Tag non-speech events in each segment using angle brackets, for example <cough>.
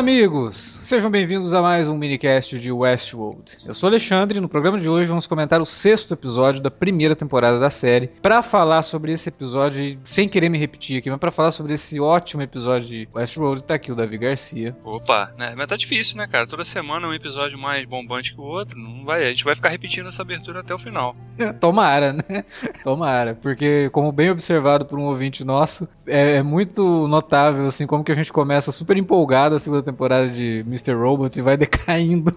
Amigos! Sejam bem-vindos a mais um minicast de Westworld. Eu sou Alexandre e no programa de hoje vamos comentar o sexto episódio da primeira temporada da série. Para falar sobre esse episódio, sem querer me repetir aqui, mas para falar sobre esse ótimo episódio de Westworld, tá aqui o Davi Garcia. Opa, né? Mas tá difícil, né, cara? Toda semana um episódio mais bombante que o outro. Não vai, a gente vai ficar repetindo essa abertura até o final. <laughs> Tomara, né? Tomara, porque como bem observado por um ouvinte nosso, é, é muito notável assim como que a gente começa super empolgado assim, segunda temporada de Mr. Robots e vai <laughs> decaindo.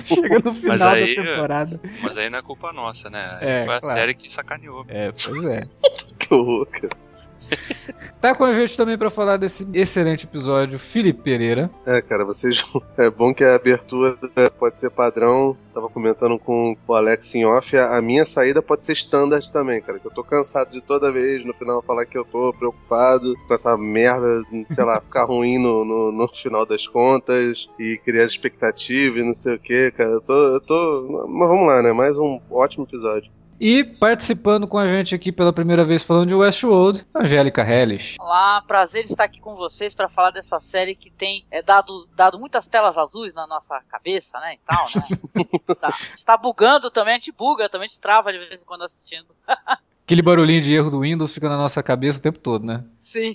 chega no final aí, da temporada. Mas aí não é culpa nossa, né? É, Foi a claro. série que sacaneou. É, pois é. <laughs> que cara. <laughs> Tá com a gente também para falar desse excelente episódio, Felipe Pereira. É, cara, vocês. <laughs> É bom que a abertura pode ser padrão. Tava comentando com o Alex em off. A minha saída pode ser standard também, cara. Que eu tô cansado de toda vez no final falar que eu tô preocupado com essa merda, sei lá, <laughs> ficar ruim no, no, no final das contas e criar expectativa e não sei o que, cara. Eu tô, eu tô. Mas vamos lá, né? Mais um ótimo episódio. E participando com a gente aqui pela primeira vez falando de Westworld, Angélica Hellish. Olá, prazer estar aqui com vocês para falar dessa série que tem é, dado, dado muitas telas azuis na nossa cabeça, né, e tal, né? <laughs> tá, está bugando também, a gente buga também, a gente trava de vez em quando assistindo. <laughs> Aquele barulhinho de erro do Windows fica na nossa cabeça o tempo todo, né? Sim.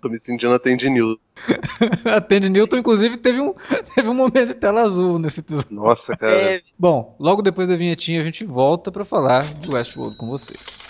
Tô me sentindo a Tandy Newton. a <laughs> Tandy Newton, inclusive, teve um, <laughs> teve um momento de tela azul nesse episódio. Nossa, cara. É... Bom, logo depois da vinhetinha a gente volta para falar de Westworld com vocês.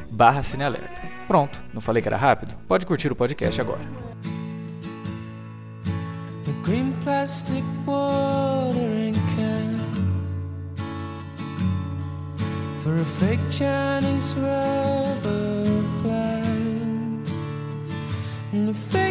barra Cinealerta. Pronto, não falei que era rápido? Pode curtir o podcast agora. for a fake Chinese rubber plant and a fake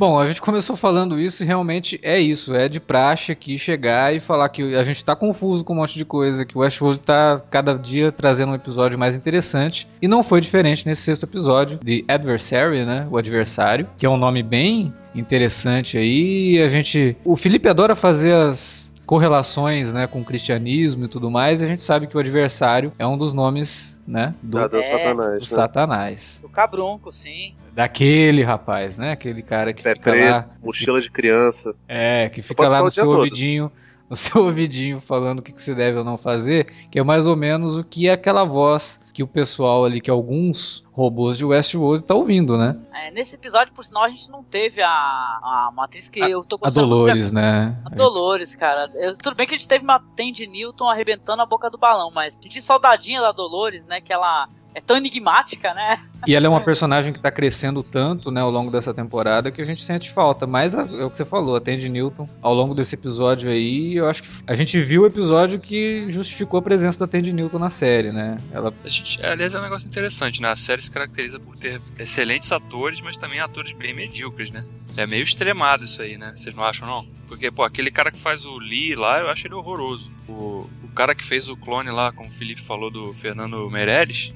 Bom, a gente começou falando isso e realmente é isso. É de praxe aqui chegar e falar que a gente tá confuso com um monte de coisa, que o Westworld tá cada dia trazendo um episódio mais interessante. E não foi diferente nesse sexto episódio de Adversary, né? O Adversário, que é um nome bem interessante aí. A gente. O Felipe adora fazer as correlações né, com o cristianismo e tudo mais, e a gente sabe que o adversário é um dos nomes né, do, é, do Satanás. Do né? Satanás. Do cabrunco, sim. Daquele rapaz, né? Aquele cara que Pé fica preto, lá. Mochila de criança. É, que fica lá no seu ouvidinho. No seu <laughs> ouvidinho falando o que, que você deve ou não fazer, que é mais ou menos o que é aquela voz que o pessoal ali, que alguns robôs de Westworld tá ouvindo, né? É, nesse episódio, por sinal, a gente não teve a, a matriz que a, eu tô gostando. A Dolores, né? A Dolores, cara. Eu, tudo bem que a gente teve uma Tandy Newton arrebentando a boca do balão, mas senti saudadinha da Dolores, né? Que ela é tão enigmática, né? E ela é uma personagem que está crescendo tanto, né, ao longo dessa temporada que a gente sente falta. Mas é o que você falou, a Tandy Newton, ao longo desse episódio aí, eu acho que a gente viu o episódio que justificou a presença da Tandy Newton na série, né? Ela... A gente, aliás, é um negócio interessante, né? A série se caracteriza por ter excelentes atores, mas também atores bem medíocres, né? É meio extremado isso aí, né? Vocês não acham, não? Porque, pô, aquele cara que faz o Lee lá, eu acho ele horroroso. O, o cara que fez o clone lá, como o Felipe falou, do Fernando Meirelles,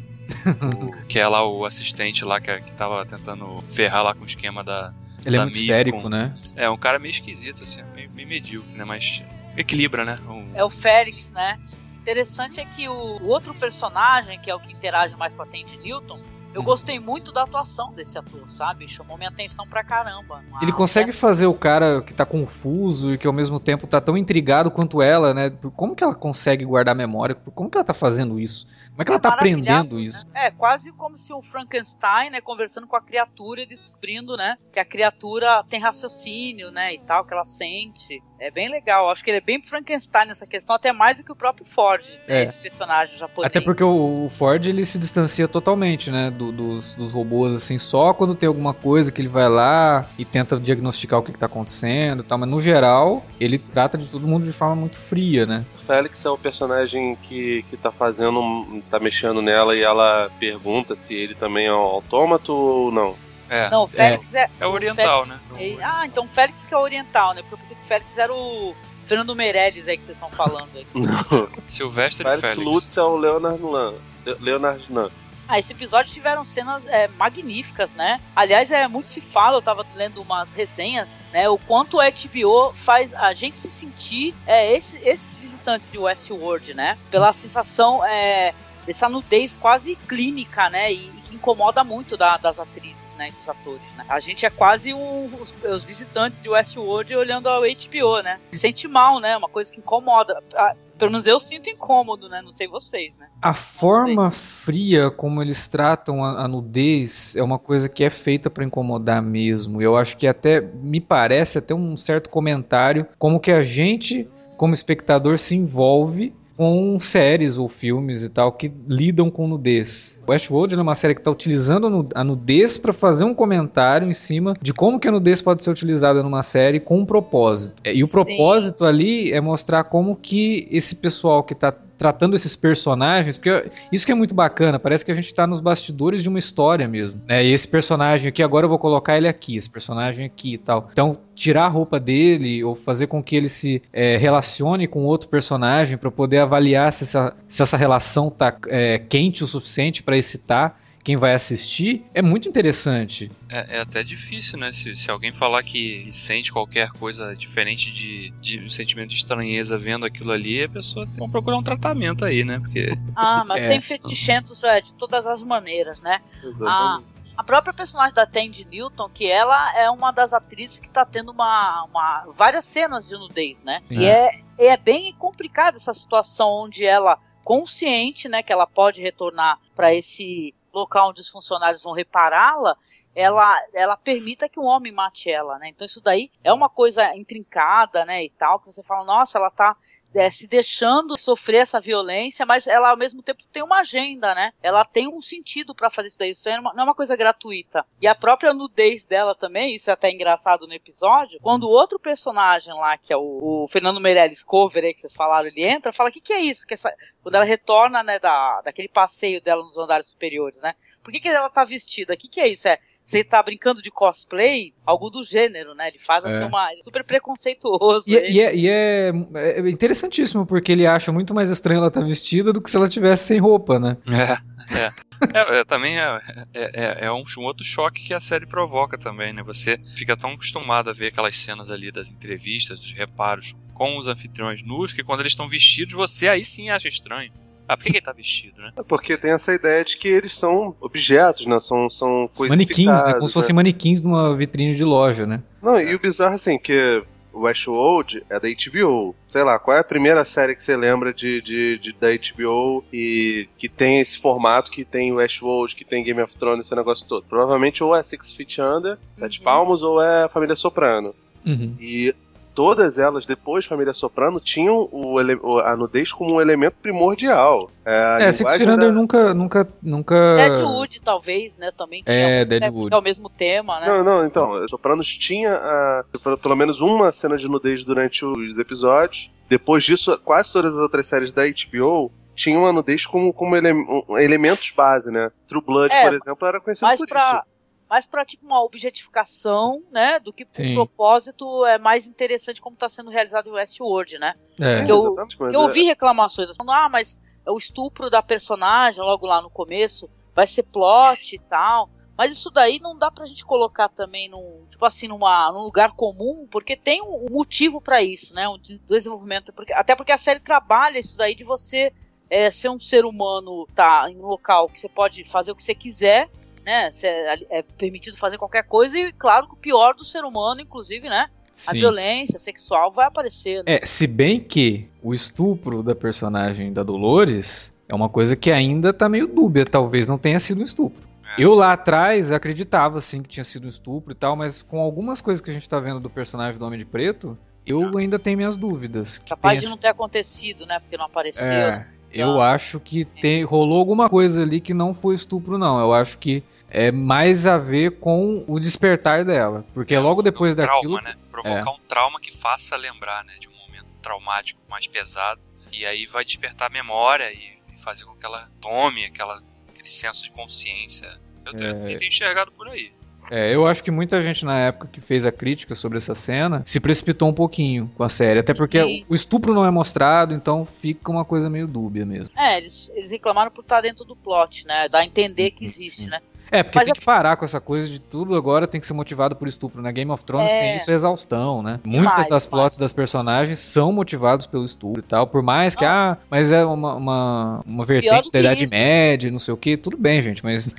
que é lá o assistente lá que, que tava tentando ferrar lá com o esquema da. Ele é da é muito histérico, né? É, um cara meio esquisito, assim, meio, meio medíocre, né? Mas equilibra, né? Um... É o Félix, né? Interessante é que o, o outro personagem, que é o que interage mais com a Tandy Newton, eu uhum. gostei muito da atuação desse ator, sabe? Chamou minha atenção pra caramba. Ele consegue fazer o cara que tá confuso e que ao mesmo tempo tá tão intrigado quanto ela, né? Como que ela consegue guardar memória? Como que ela tá fazendo isso? Como é que ela tá aprendendo né? isso? É, quase como se o Frankenstein, né, conversando com a criatura e descobrindo, né, que a criatura tem raciocínio, né, e tal, que ela sente. É bem legal. Acho que ele é bem Frankenstein nessa questão, até mais do que o próprio Ford, né, é. esse personagem japonês. Até porque o Ford ele se distancia totalmente, né, do do- dos, dos robôs, assim, só quando tem alguma coisa que ele vai lá e tenta diagnosticar o que, que tá acontecendo e tal. Mas no geral, ele trata de todo mundo de forma muito fria, né? O Félix é o personagem que, que tá fazendo, tá mexendo nela e ela pergunta se ele também é um autômato ou não. É, Não, o Félix é. é oriental, né? Félix- é- Ah, então o Félix que é oriental, né? Porque eu pensei que o Félix era o Fernando Meirelles aí que vocês estão falando aí. <laughs> Silvestre Félix Félix. Lutz é o Leonard Lan. Le- Leonard Nan. Ah, esse episódio tiveram cenas é, magníficas, né? Aliás, é muito se fala, eu tava lendo umas resenhas, né? O quanto a HBO faz a gente se sentir é, esse- esses visitantes de Westworld, né? Pela sensação é, dessa nudez quase clínica, né? E, e que incomoda muito da- das atrizes, né? Dos atores, né? A gente é quase um- os, os visitantes de Westworld olhando ao HBO, né? Se sente mal, né? Uma coisa que incomoda. Ah, Pelo menos eu sinto incômodo, né? Não sei vocês, né? A forma fria como eles tratam a, a nudez é uma coisa que é feita pra incomodar mesmo. Eu acho que até me parece até um certo comentário como que a gente, como espectador, se envolve com séries ou filmes e tal que lidam com nudez. Westworld é uma série que está utilizando a nu- a nudez para fazer um comentário em cima de como que a nudez pode ser utilizada numa série com um propósito. É, E o Sim. propósito ali é mostrar como que esse pessoal que tá tratando esses personagens, porque isso que é muito bacana, parece que a gente tá nos bastidores de uma história mesmo. Né? E esse personagem aqui, agora eu vou colocar ele aqui, esse personagem aqui e tal. Então, tirar a roupa dele ou fazer com que ele se é, relacione com outro personagem para poder avaliar se essa, se essa relação tá é, quente o suficiente para excitar quem vai assistir, é muito interessante. É, é até difícil, né? Se, se alguém falar que sente qualquer coisa diferente de, de um sentimento de estranheza vendo aquilo ali, a pessoa tem que procurar um tratamento aí, né? Porque <laughs> Ah, mas É. tem fetichentos é, de todas as maneiras, né? Exatamente. A própria personagem da Tandy Newton, que ela é uma das atrizes que tá tendo uma, uma- várias cenas de nudez, né? E é, é bem complicada essa situação onde ela, consciente, né, que ela pode retornar para esse local onde os funcionários vão repará-la, ela, ela permita que um homem mate ela, né? Então isso daí é uma coisa intrincada, né, e tal, que você fala, nossa, ela tá é, se deixando sofrer essa violência, mas ela ao mesmo tempo tem uma agenda, né? Ela tem um sentido para fazer isso daí. Isso daí não é uma- não é uma coisa gratuita. E a própria nudez dela também, isso é até engraçado no episódio, quando o outro personagem lá, que é o, o Fernando Meirelles Cover, aí que vocês falaram, ele entra, fala: o que, que é isso? Que essa... Quando ela retorna, né, da, daquele passeio dela nos andares superiores, né? Por que, que ela tá vestida? O que, que é isso? É você tá brincando de cosplay? Algo do gênero, né? Ele faz assim É. uma. ele é super preconceituoso. E, aí. e é, e é- é interessantíssimo, porque ele acha muito mais estranho ela estar vestida do que se ela tivesse sem roupa, né? É, é. É, é, também é, é, é- é um, um outro choque que a série provoca também, né? Você fica tão acostumado a ver aquelas cenas ali das entrevistas, dos reparos com os anfitriões nus, que quando eles estão vestidos, você aí sim acha estranho. Ah, por que, que ele tá vestido, né? É porque tem essa ideia de que eles são objetos, né? São, são coisas. Manequins, né? Como se fossem manequins numa vitrine de loja, né? Não, e o bizarro assim, que Westworld é da HBO. Sei lá, qual é a primeira série que você lembra de, de, de- da HBO e que tem esse formato, que tem Westworld, que tem Game of Thrones, esse negócio todo? Provavelmente ou é Six Feet Under, Sete Uhum. Palmos, ou é Família Soprano. Uhum. E todas elas, depois de Família Soprano, tinham o a nudez como um elemento primordial. É, a É, Six Feet Under da- nunca, nunca, nunca... Deadwood, talvez, né? Também tinha. É, Deadwood. É o mesmo tema, né? Não, não, então, Sopranos tinha ah, pelo- menos uma cena de nudez durante os episódios. Depois disso, quase todas as outras séries da HBO tinham a nudez como, como ele- um- elementos base, né? True Blood, É, por exemplo, era conhecido por pra, isso. Mais pra tipo uma objetificação, né? Do que Sim. o propósito é mais interessante como tá sendo realizado em Westworld, né? É. que eu- mas Eu é- ouvi reclamações, falando, ah, mas o estupro da personagem logo lá no começo vai ser plot e tal. Mas isso daí não dá pra gente colocar também num, tipo assim, numa, num lugar comum, porque tem um, motivo pra isso, né? Um de- desenvolvimento. Porque, até porque a série trabalha isso daí de você é, ser um ser humano, tá, em um local que você pode fazer o que você quiser, né? É, é permitido fazer qualquer coisa, e claro que o pior do ser humano, inclusive, né? A Sim. violência sexual vai aparecer. Né? É, se bem que o estupro da personagem da Dolores é uma coisa que ainda tá meio dúbia, talvez não tenha sido um estupro. É, Eu lá atrás acreditava sim que tinha sido um estupro e tal, mas com algumas coisas que a gente tá vendo do personagem do Homem de Preto, eu ainda tenho minhas dúvidas. Que Capaz tenha- de não ter acontecido, né? Porque não apareceu. É, Eu acho que tem, rolou alguma coisa ali que não foi estupro, não. Eu acho que é mais a ver com o despertar dela. Porque É, logo um depois trauma, daquilo. né? Provocar um trauma que faça lembrar, né? De um momento traumático mais pesado. E aí vai despertar a memória e e fazer com que ela tome aquela, aquele senso de consciência. Eu tenho, É. tenho enxergado por aí. É, eu acho que muita gente na época que fez a crítica sobre essa cena se precipitou um pouquinho com a série. Até porque Sim. o estupro não é mostrado, então fica uma coisa meio dúbia mesmo. É, eles, eles reclamaram por estar dentro do plot, né? Dá a entender Sim, que existe, sim. né? É, porque Mas tem eu- que parar com essa coisa de tudo agora tem que ser motivado por estupro. Na Game of Thrones É. tem isso, é exaustão, né? Demais, Muitas das demais. plots das personagens são motivados pelo estupro e tal. Por mais que, ah, mas é uma, uma, uma vertente da Idade isso. Média, não sei o que, tudo bem, gente, mas.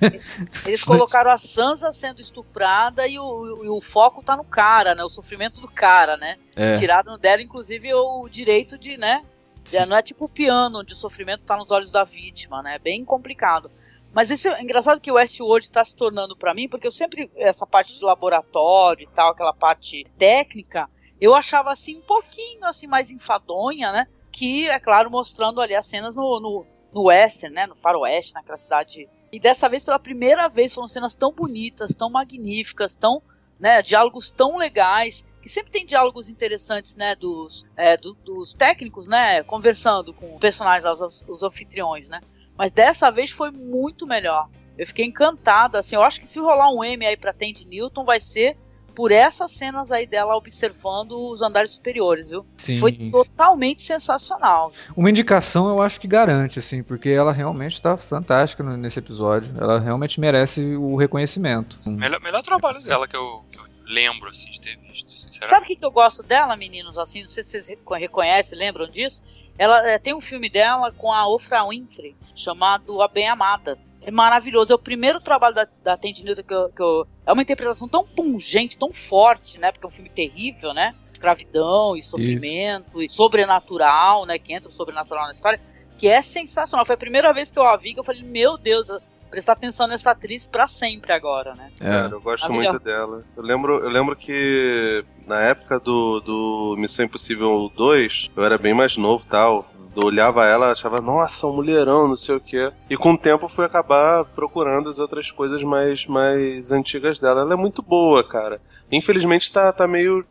Eles <laughs> colocaram a Sansa sendo estuprada e o, e o foco tá no cara, né? O sofrimento do cara, né? É, Tiraram dela, inclusive, o direito de, né? sim. Não é tipo o piano, onde o sofrimento tá nos olhos da vítima, né? É bem complicado. Mas esse é engraçado que o Westworld está se tornando pra mim, porque eu sempre, essa parte de laboratório e tal, aquela parte técnica, eu achava assim um pouquinho assim mais enfadonha, né? Que, é claro, mostrando ali as cenas no, no, no western, né? No faroeste, naquela cidade. E dessa vez, pela primeira vez, foram cenas tão bonitas, tão magníficas, tão, né? Diálogos tão legais, que sempre tem diálogos interessantes, né? Dos, é, do- dos técnicos, né? Conversando com o personagem, os, os anfitriões, né? Mas dessa vez foi muito melhor. Eu fiquei encantada, assim, eu acho que se rolar um M aí pra Tandy Newton vai ser por essas cenas aí dela observando os andares superiores, viu? Sim, Foi sim. totalmente sensacional. Uma indicação eu acho que garante, assim, porque ela realmente tá fantástica nesse episódio. Ela realmente merece o reconhecimento. Melhor, melhor trabalho dela que eu, que eu lembro, assim, de ter visto, sinceramente. Sabe o que, que eu gosto dela, meninos? Assim, não sei se vocês reco- reconhecem, lembram disso? Ela é, tem um filme dela com a Oprah Winfrey chamado A Bem Amada. É maravilhoso. É o primeiro trabalho da, da Tandy Newton que eu, que eu- É uma interpretação tão pungente, tão forte, né? Porque é um filme terrível, né? Escravidão e sofrimento e sobrenatural, né? Que entra o sobrenatural na história. Que é sensacional. Foi a primeira vez que eu a vi que eu falei, meu Deus, eu- prestar atenção nessa atriz pra sempre agora, né? Cara, É. eu gosto A melhor. muito dela. Eu lembro, eu lembro que na época do, do Missão Impossível 2, eu era bem mais novo e tal. Eu olhava ela achava, nossa, um mulherão, não sei o quê. E com o tempo eu fui acabar procurando as outras coisas mais, mais antigas dela. Ela é muito boa, cara. Infelizmente tá, tá meio,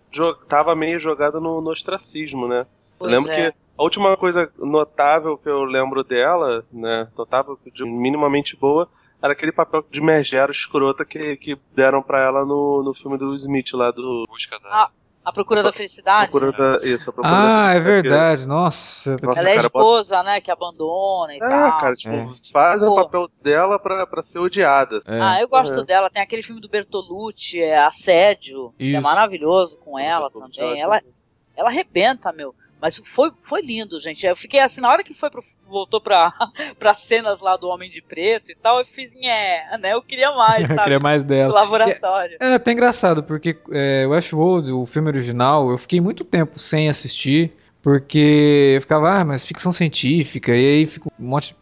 tava meio jogada no, no ostracismo, né? Pois eu lembro é. que a última coisa notável que eu lembro dela, né, notável, de minimamente boa, era aquele papel de megera escrota que, que deram pra ela no, no filme do Smith lá do Busca da. Ah, A Procura da Felicidade. Procura da, isso, a Procura da Ah, é Felicidade, que- verdade. Nossa, eu tô- Nossa, Ela é a cara, esposa, né, que abandona e É, tal. cara, tipo, É. fazem o Pô. papel dela pra, pra ser odiada. é. Ah, eu gosto Uhum. dela. Tem aquele filme do Bertolucci, é Assédio, que é Isso. maravilhoso com ela também. Ela, ela arrebenta, meu. Mas foi, foi lindo, gente. Eu fiquei assim, na hora que foi pro, voltou pra, <laughs> pra cenas lá do Homem de Preto e tal, eu fiz, é, né? Eu queria mais, <laughs> Eu sabe? queria mais Do dela. laboratório. É até engraçado, porque é, Westworld, o filme original, eu fiquei muito tempo sem assistir, porque eu ficava, ah, mas ficção científica, e aí fica um monte,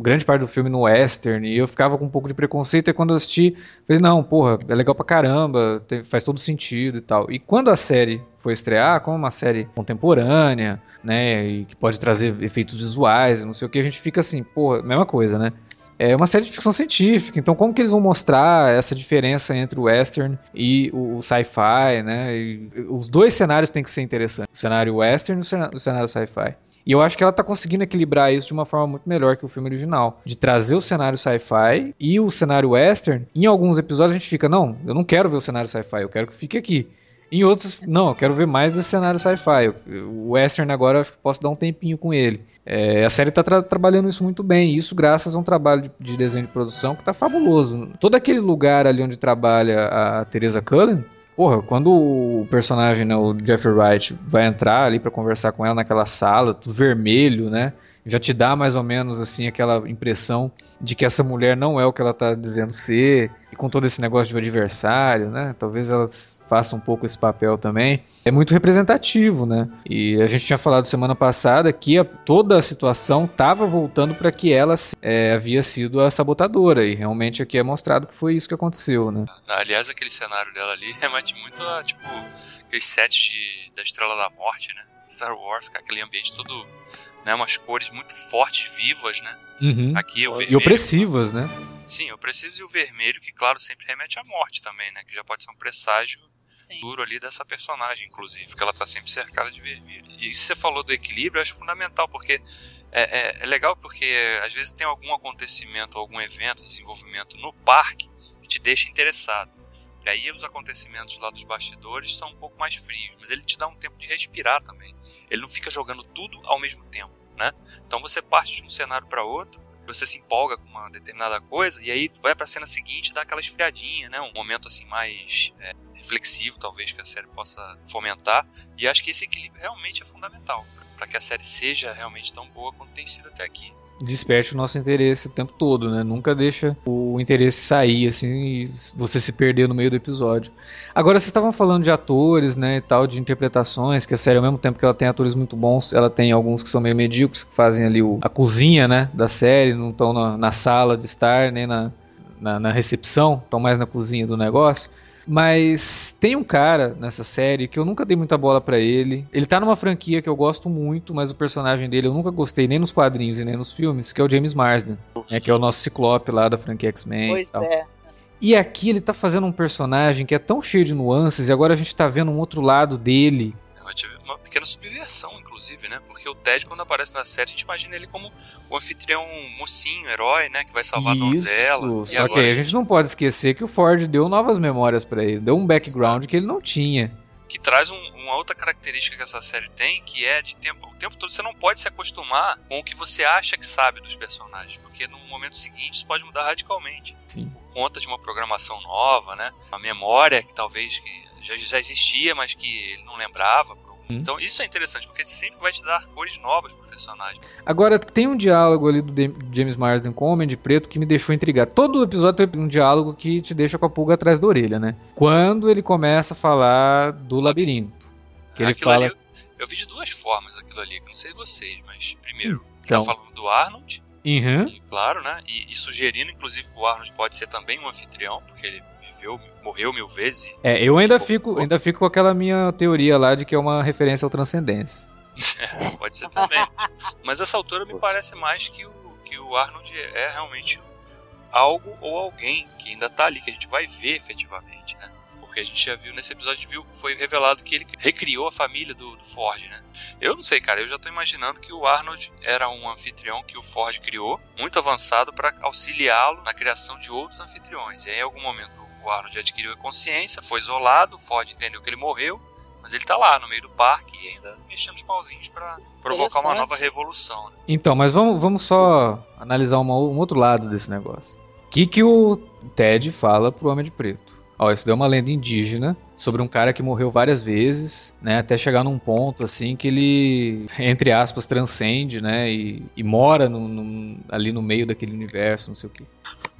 grande parte do filme no western, e eu ficava com um pouco de preconceito, e quando eu assisti, falei, não, porra, é legal pra caramba, tem- faz todo sentido e tal. E quando a série foi estrear, como uma série contemporânea, né, e que pode trazer efeitos visuais, não sei o que, a gente fica assim, porra, mesma coisa, né? É uma série de ficção científica, então como que eles vão mostrar essa diferença entre o western e o, sci-fi, né? E os dois cenários têm que ser interessantes, o cenário western e o cenário sci-fi. E eu acho que ela tá conseguindo equilibrar isso de uma forma muito melhor que o filme original. De trazer o cenário sci-fi e o cenário western. Em alguns episódios a gente fica, não, eu não quero ver o cenário sci-fi, eu quero que fique aqui. Em outros, não, eu quero ver mais desse cenário sci-fi. O western agora eu posso dar um tempinho com ele. É, a série está trabalhando isso muito bem, isso graças a um trabalho de, de desenho de produção que tá fabuloso. Todo aquele lugar ali onde trabalha a Teresa Cullen, porra, quando o personagem, né, o Jeffrey Wright, vai entrar ali para conversar com ela naquela sala, tudo vermelho, né? Já te dá mais ou menos assim aquela impressão de que essa mulher não é o que ela tá dizendo ser, e com todo esse negócio de adversário, né? Talvez ela faça um pouco esse papel também. É muito representativo, né? E a gente tinha falado semana passada que a- toda a situação estava voltando para que ela é, havia sido a sabotadora, e realmente aqui é mostrado que foi isso que aconteceu, né? Aliás, aquele cenário dela ali <laughs> remete muito a, tipo, aqueles sets de, da Estrela da Morte, né? Star Wars, cara, aquele ambiente todo né? Umas cores muito fortes, vivas, né? Uhum. Aqui o E vermelho. opressivas, né? Sim, opressivos e o vermelho, que claro, sempre remete à morte também, né? Que já pode ser um presságio Sim. duro ali dessa personagem, inclusive, que ela tá sempre cercada de vermelho. E isso que você falou do equilíbrio, eu acho fundamental, porque é, é, é legal porque às vezes tem algum acontecimento, algum evento, desenvolvimento no parque que te deixa interessado. E aí os acontecimentos lá dos bastidores são um pouco mais frios, mas ele te dá um tempo de respirar também. Ele não fica jogando tudo ao mesmo tempo, né? Então você parte de um cenário para outro, você se empolga com uma determinada coisa e aí vai para a cena seguinte dá aquela esfriadinha, né? Um momento assim mais é, reflexivo, talvez que a série possa fomentar. E acho que esse equilíbrio realmente é fundamental para que a série seja realmente tão boa quanto tem sido até aqui. Desperte o nosso interesse o tempo todo, né? Nunca deixa o interesse sair, assim, e você se perder no meio do episódio. Agora, vocês estavam falando de atores, né, e tal, de interpretações, que a série, ao mesmo tempo que ela tem atores muito bons, ela tem alguns que são meio medíocres, que fazem ali o, a cozinha, né, da série, não estão na, na sala de estar, nem na, na, na recepção, estão mais na cozinha do negócio. Mas tem um cara nessa série que eu nunca dei muita bola pra ele. Ele tá numa franquia que eu gosto muito, mas o personagem dele eu nunca gostei nem nos quadrinhos e nem nos filmes, que é o James Marsden, né, que é o nosso ciclope lá da franquia X-Men. e Pois tal. é. E aqui ele tá fazendo um personagem que é tão cheio de nuances e agora a gente tá vendo um outro lado dele. Ela tive uma pequena subversão, inclusive, né? Porque o Ted, quando aparece na série, a gente imagina ele como o anfitrião mocinho, herói, né? Que vai salvar a donzela. Isso, só que aí a gente não pode esquecer que o Ford deu novas memórias pra ele, deu um background que ele não tinha. que traz um- uma outra característica que essa série tem, que é de tempo, o tempo todo você não pode se acostumar com o que você acha que sabe dos personagens, porque no momento seguinte isso pode mudar radicalmente. Sim. Por conta de uma programação nova, né? Uma memória que talvez que já, já existia, mas que ele não lembrava. Hum. Então isso é interessante, porque sempre vai te dar cores novas pro personagem. Agora, tem um diálogo ali do James Marsden com o Homem de Preto que me deixou intrigado. Todo episódio tem um diálogo que te deixa com a pulga atrás da orelha, né? Quando ele começa a falar do labirinto. Que ele Aquilo fala. eu, eu vi de duas formas aquilo ali, que eu não sei vocês, mas primeiro, Então. tá falando do Arnold, Uhum. E, claro, né? E, e sugerindo, inclusive, que o Arnold pode ser também um anfitrião, porque ele viveu, morreu mil vezes. É, eu ainda fico, ainda fico com aquela minha teoria lá de que é uma referência ao Transcendência. <laughs> pode ser também. Mas essa altura me parece mais que o, que o Arnold é realmente algo ou alguém que ainda tá ali, que a gente vai ver efetivamente, né? Porque a gente já viu nesse episódio, viu, foi revelado que ele recriou a família do, do Ford, né? Eu não sei, cara, eu já tô imaginando que o Arnold era um anfitrião que o Ford criou, muito avançado para auxiliá-lo na criação de outros anfitriões. E aí, em algum momento, o Arnold adquiriu a consciência, foi isolado, o Ford entendeu que ele morreu, mas ele tá lá no meio do parque e ainda mexendo os pauzinhos para provocar uma nova revolução. Né? Então, mas vamos, vamos só analisar uma- um outro lado desse negócio. O que, que o Ted fala pro Homem de Preto? Ó, isso deu uma lenda indígena sobre um cara que morreu várias vezes, né? Até chegar num ponto assim que ele, <laughs> entre aspas, transcende, né? E, e mora no- no- ali no meio daquele universo, não sei o quê.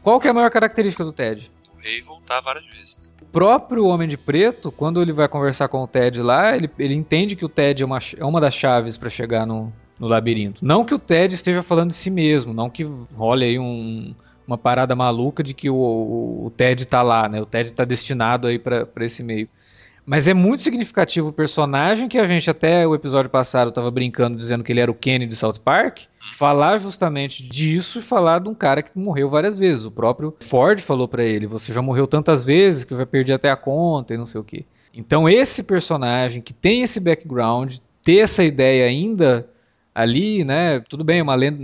Qual que é a maior característica do Ted? E voltar várias vezes. O próprio Homem de Preto, quando ele vai conversar com o Ted lá, ele, ele entende que o Ted é uma, é uma das chaves para chegar no, no labirinto. Não que o Ted esteja falando de si mesmo, não que role aí um- uma parada maluca de que o, o- o Ted tá lá, né? O Ted tá destinado aí para esse meio. Mas é muito significativo o personagem que a gente até o episódio passado tava brincando dizendo que ele era o Kenny de South Park, falar justamente disso e falar de um cara que morreu várias vezes. O próprio Ford falou pra ele: "Você já morreu tantas vezes que vai perder até a conta e não sei o quê". Então esse personagem que tem esse background, ter essa ideia ainda ali, né? Tudo bem, é uma lenda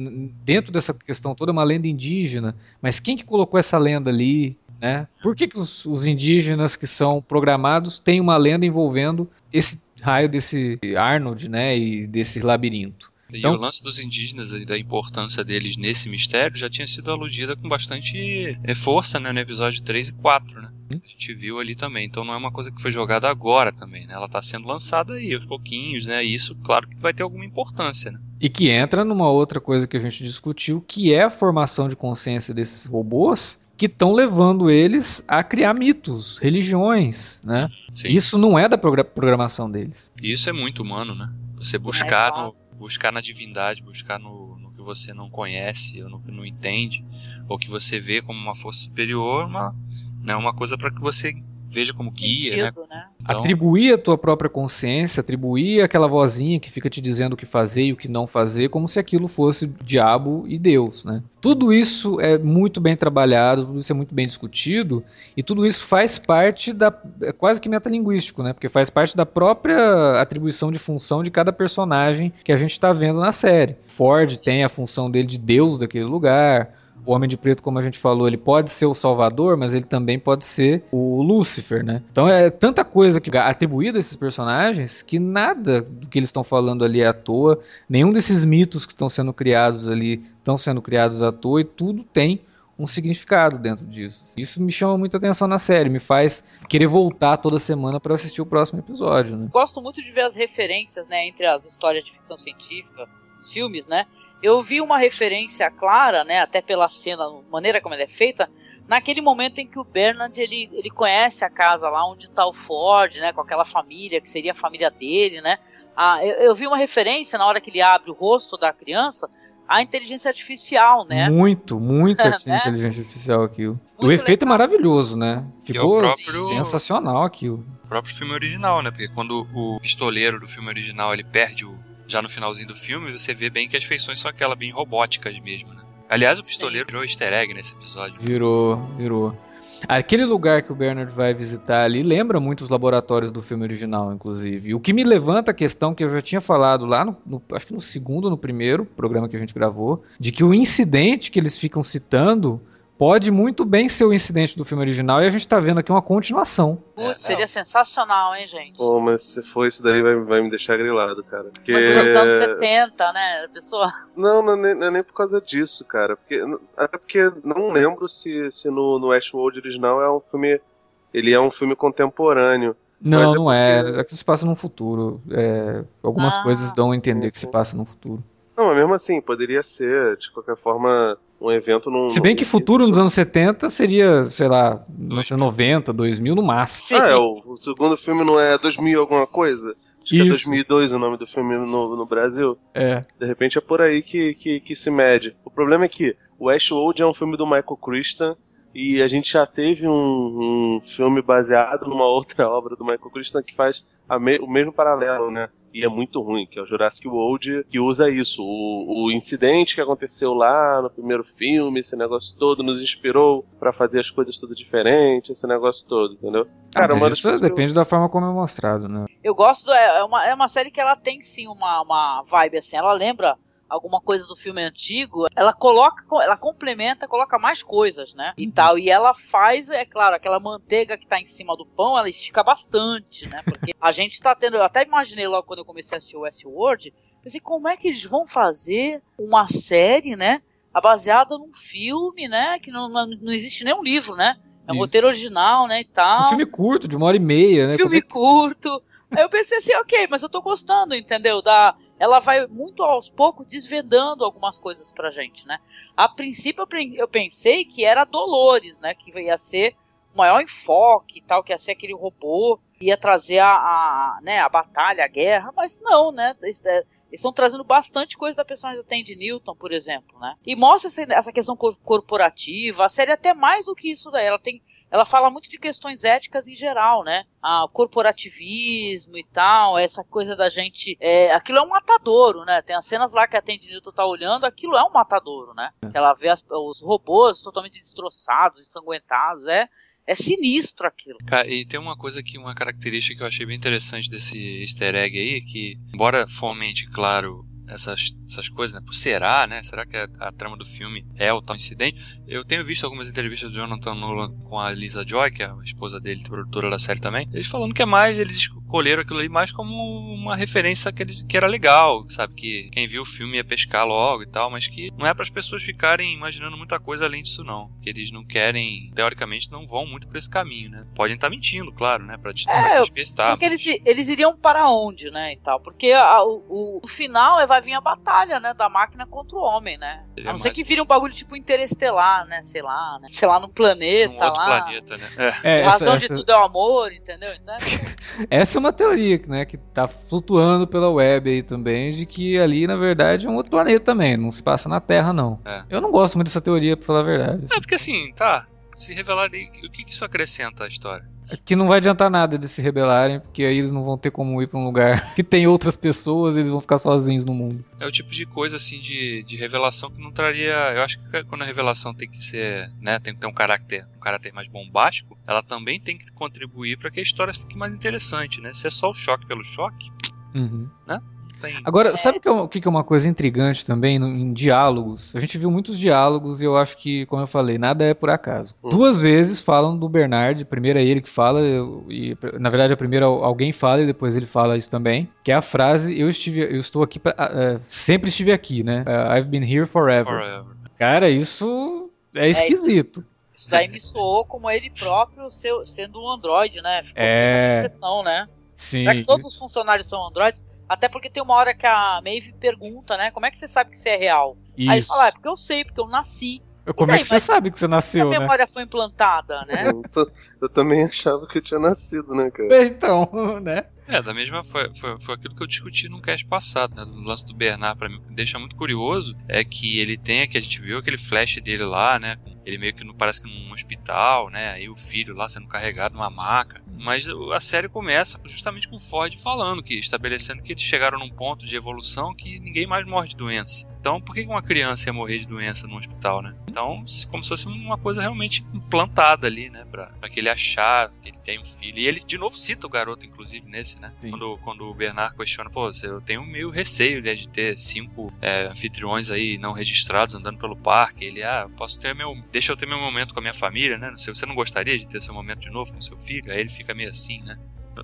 dentro dessa questão toda é uma lenda indígena, mas quem que colocou essa lenda ali, né? Por que, que os, os indígenas que são programados têm uma lenda envolvendo esse raio desse Arnold, né? E desse labirinto? Então- E o lance dos indígenas e da importância deles nesse mistério já tinha sido aludida com bastante eh, força né, no episódio 3 e 4, né? Hum. A gente viu ali também. Então não é uma coisa que foi jogada agora também, né? Ela está sendo lançada aí aos pouquinhos, né? E isso, claro, que vai ter alguma importância, né? E que entra numa outra coisa que a gente discutiu, que é a formação de consciência desses robôs que estão levando eles a criar mitos, religiões, né? Sim. Isso não é da progra- programação deles. E isso é muito humano, né? Você buscar, É, no, buscar na divindade, buscar no, no que você não conhece, ou no que não entende, ou que você vê como uma força superior, uma, né, uma coisa para que você veja como guia, né? Sentido, né? Então, Atribuir a tua própria consciência, atribuir aquela vozinha que fica te dizendo o que fazer e o que não fazer, como se aquilo fosse diabo e Deus, né? Tudo isso é muito bem trabalhado, tudo isso é muito bem discutido, e tudo isso faz parte da. É quase que metalinguístico, né? Porque faz parte da própria atribuição de função de cada personagem que a gente está vendo na série. Ford tem a função dele de Deus daquele lugar. O Homem de Preto, como a gente falou, ele pode ser o Salvador, mas ele também pode ser o Lúcifer, né? Então é tanta coisa que atribuída a esses personagens que nada do que eles estão falando ali é à toa, nenhum desses mitos que estão sendo criados ali estão sendo criados à toa e tudo tem um significado dentro disso. Isso me chama muita atenção na série, me faz querer voltar toda semana para assistir o próximo episódio, né? Gosto muito de ver as referências, né, entre as histórias de ficção científica, os filmes, né? Eu vi uma referência clara, né, até pela cena, maneira como ela é feita, naquele momento em que o Bernard ele, ele conhece a casa lá onde está o Ford, né, com aquela família que seria a família dele, né? Ah, eu, eu vi uma referência na hora que ele abre o rosto da criança à inteligência artificial, né? Muito, muita <laughs> Né? inteligência artificial aquilo. o Muito efeito é maravilhoso, né? Ficou o próprio- sensacional aquilo. o próprio filme original, né? Porque quando o pistoleiro do filme original ele perde o. Já no finalzinho do filme, você vê bem que as feições são aquelas bem robóticas mesmo, né? Aliás, o pistoleiro virou easter egg nesse episódio. Virou, virou. Aquele lugar que o Bernard vai visitar ali lembra muito os laboratórios do filme original, inclusive. O que me levanta a questão que eu já tinha falado lá, no, no- acho que no segundo no primeiro programa que a gente gravou, de que o incidente que eles ficam citando pode muito bem ser o incidente do filme original e a gente tá vendo aqui uma continuação. Putz, É, seria sensacional, hein, gente? Pô, mas se for isso daí, vai, vai me deixar grilado, cara. Porque... Mas nos anos 70, né, pessoa... Não, não é, nem, não é nem por causa disso, cara. Porque, até porque não lembro se, se no, no Westworld original é um filme. Ele é um filme contemporâneo. Não, é não é. porque- Aqui se passa no futuro. É, algumas Ah, coisas dão a entender sim, que se sim. passa no futuro. Não, mas mesmo assim, poderia ser, de qualquer forma, um evento num. Se bem que futuro nos anos 70 seria, sei lá, 1990, 2000 no máximo. Ah, é, o, o segundo filme não é 2000 alguma coisa? Acho que é Isso. 2002 o nome do filme no, no Brasil. É. De repente é por aí que, que, que se mede. O problema é que o Westworld é um filme do Michael Crichton e a gente já teve um, um filme baseado numa outra <laughs> obra do Michael Crichton que faz a me- o mesmo paralelo, né? E é muito ruim, que é o Jurassic World, que usa isso. O, o incidente que aconteceu lá no primeiro filme, esse negócio todo, nos inspirou pra fazer as coisas tudo diferente, esse negócio todo, entendeu? Ah, uma mas isso que eu- depende da forma como é mostrado, né? Eu gosto, do, é, é uma, é uma série que ela tem sim uma, uma vibe assim, ela lembra alguma coisa do filme antigo, ela coloca, ela complementa, coloca mais coisas, né? E tal, e ela faz, é claro, aquela manteiga que tá em cima do pão, ela estica bastante, né? Porque <laughs> a gente tá tendo, eu até imaginei logo quando eu comecei a assistir o Westworld, pensei, como é que eles vão fazer uma série, né? Baseada num filme, né? Que não, não, existe nenhum livro, né? É um Isso. roteiro original, né? E tal Um filme curto, de uma hora e meia, né? filme é que- curto. Aí eu pensei assim, ok, mas eu tô gostando, entendeu? Da, ela vai muito aos poucos desvendando algumas coisas pra gente, né? A princípio eu pen- eu pensei que era Dolores, né? Que ia ser o maior enfoque tal, que ia ser aquele robô, ia trazer a, a, né, a batalha, a guerra, mas não, né? Eles é, estão trazendo bastante coisa da personagem da Tandy Newton, por exemplo, né? E mostra essa, questão cor- corporativa, a série é até mais do que isso daí, ela tem ela fala muito de questões éticas em geral, né? Ah, corporativismo e tal, essa coisa da gente. É, aquilo é um matadouro, né? Tem as cenas lá que a Tandy Newton tá olhando, aquilo é um matadouro, né? Ela vê as- os robôs totalmente destroçados, ensanguentados, é. É sinistro aquilo. Cara, e tem uma coisa que, uma característica que eu achei bem interessante desse easter egg aí, que, embora fomente, claro, essas, essas coisas, né? Por será, né? Será que a, a trama do filme é o tal incidente? Eu tenho visto algumas entrevistas do Jonathan Nolan com a Lisa Joy, que é a esposa dele, produtora da série também. Eles falando que é mais, eles escolheram aquilo ali mais como uma referência que, eles, que era legal, sabe? Que quem viu o filme ia pescar logo e tal, mas que não é para as pessoas ficarem imaginando muita coisa além disso, não. Que eles não querem, teoricamente, não vão muito por esse caminho, né? Podem estar mentindo, claro, né? Pra, des- É, pra despertar. Porque eles, eles iriam para onde, né? E tal. Porque a- o, o- final é, vai vir a batalha, né? Da máquina contra o homem, né? Seria A não ser que vire um bagulho tipo interestelar, né? Sei lá, né? Sei lá, num planeta num outro lá. planeta, né? É. É, A essa, razão de essa- tudo é o amor, entendeu? Então, <laughs> essa é uma teoria, né? Que tá flutuando pela web aí também, de que ali, na verdade, é um outro planeta também. Não se passa na Terra, não. É. Eu não gosto muito dessa teoria, pra falar a verdade. É, porque assim, tá. Se revelar ali, o que que isso acrescenta à história? Que não vai adiantar nada de se rebelarem, porque aí eles não vão ter como ir pra um lugar <laughs> que tem outras pessoas, eles vão ficar sozinhos no mundo. É o tipo de coisa assim de, de revelação que não traria. Eu acho que quando a revelação tem que ser, né, tem que ter um caráter, um caráter mais bombástico, ela também tem que contribuir para que a história fique mais interessante, né? Se é só o choque pelo choque, Uhum. né? Agora, sabe o que, é, o que é uma coisa intrigante também no- em diálogos? A gente viu muitos diálogos e eu acho que, como eu falei, nada é por acaso. Hum. Duas vezes falam do Bernard, primeiro é ele que fala, e na verdade a primeira alguém fala e depois ele fala isso também, que é a frase eu estive, eu estou aqui pra, ah, eh, sempre estive aqui, né? Eh, I've been here forever. Forever. Cara, isso é esquisito. Isso daí me soou como ele próprio seu- sendo um androide, né? Ficou É. essa impressão, né? Sim. Já que todos os funcionários são androides, até porque tem uma hora que a Maeve pergunta, né? Como é que você sabe que você é real? Aí ele Isso. fala, ah, é porque eu sei, porque eu nasci. Como E é daí, que você sabe que você a nasceu, né? memória foi implantada, né? Eu, tô- eu também achava que eu tinha nascido, né, cara? Então, <laughs> né? É, da mesma foi, foi, foi aquilo que eu discuti no cast passado, né? Do lance do Bernard, pra mim, o que me deixa muito curioso é que ele tem, que a gente viu aquele flash dele lá, né? Ele meio que parece que num hospital, né? Aí o filho lá sendo carregado numa maca. Mas a série começa justamente com o Ford falando que, estabelecendo que eles chegaram num ponto de evolução que ninguém mais morre de doença. Então, por que uma criança ia morrer de doença num hospital, né? Então, se- como se fosse uma coisa realmente implantada ali, né? Pra, pra que ele achar que ele tem um filho. E ele de novo cita o garoto, inclusive, nesse, né? Sim. Quando, quando o Bernard questiona, pô, você- eu tenho meio receio né, de ter cinco é, anfitriões aí não registrados andando pelo parque. Ele, ah, posso ter meu. Deixa eu ter meu momento com a minha família, né? Não sei, você não gostaria de ter seu momento de novo com seu filho? Aí ele fica meio assim, né?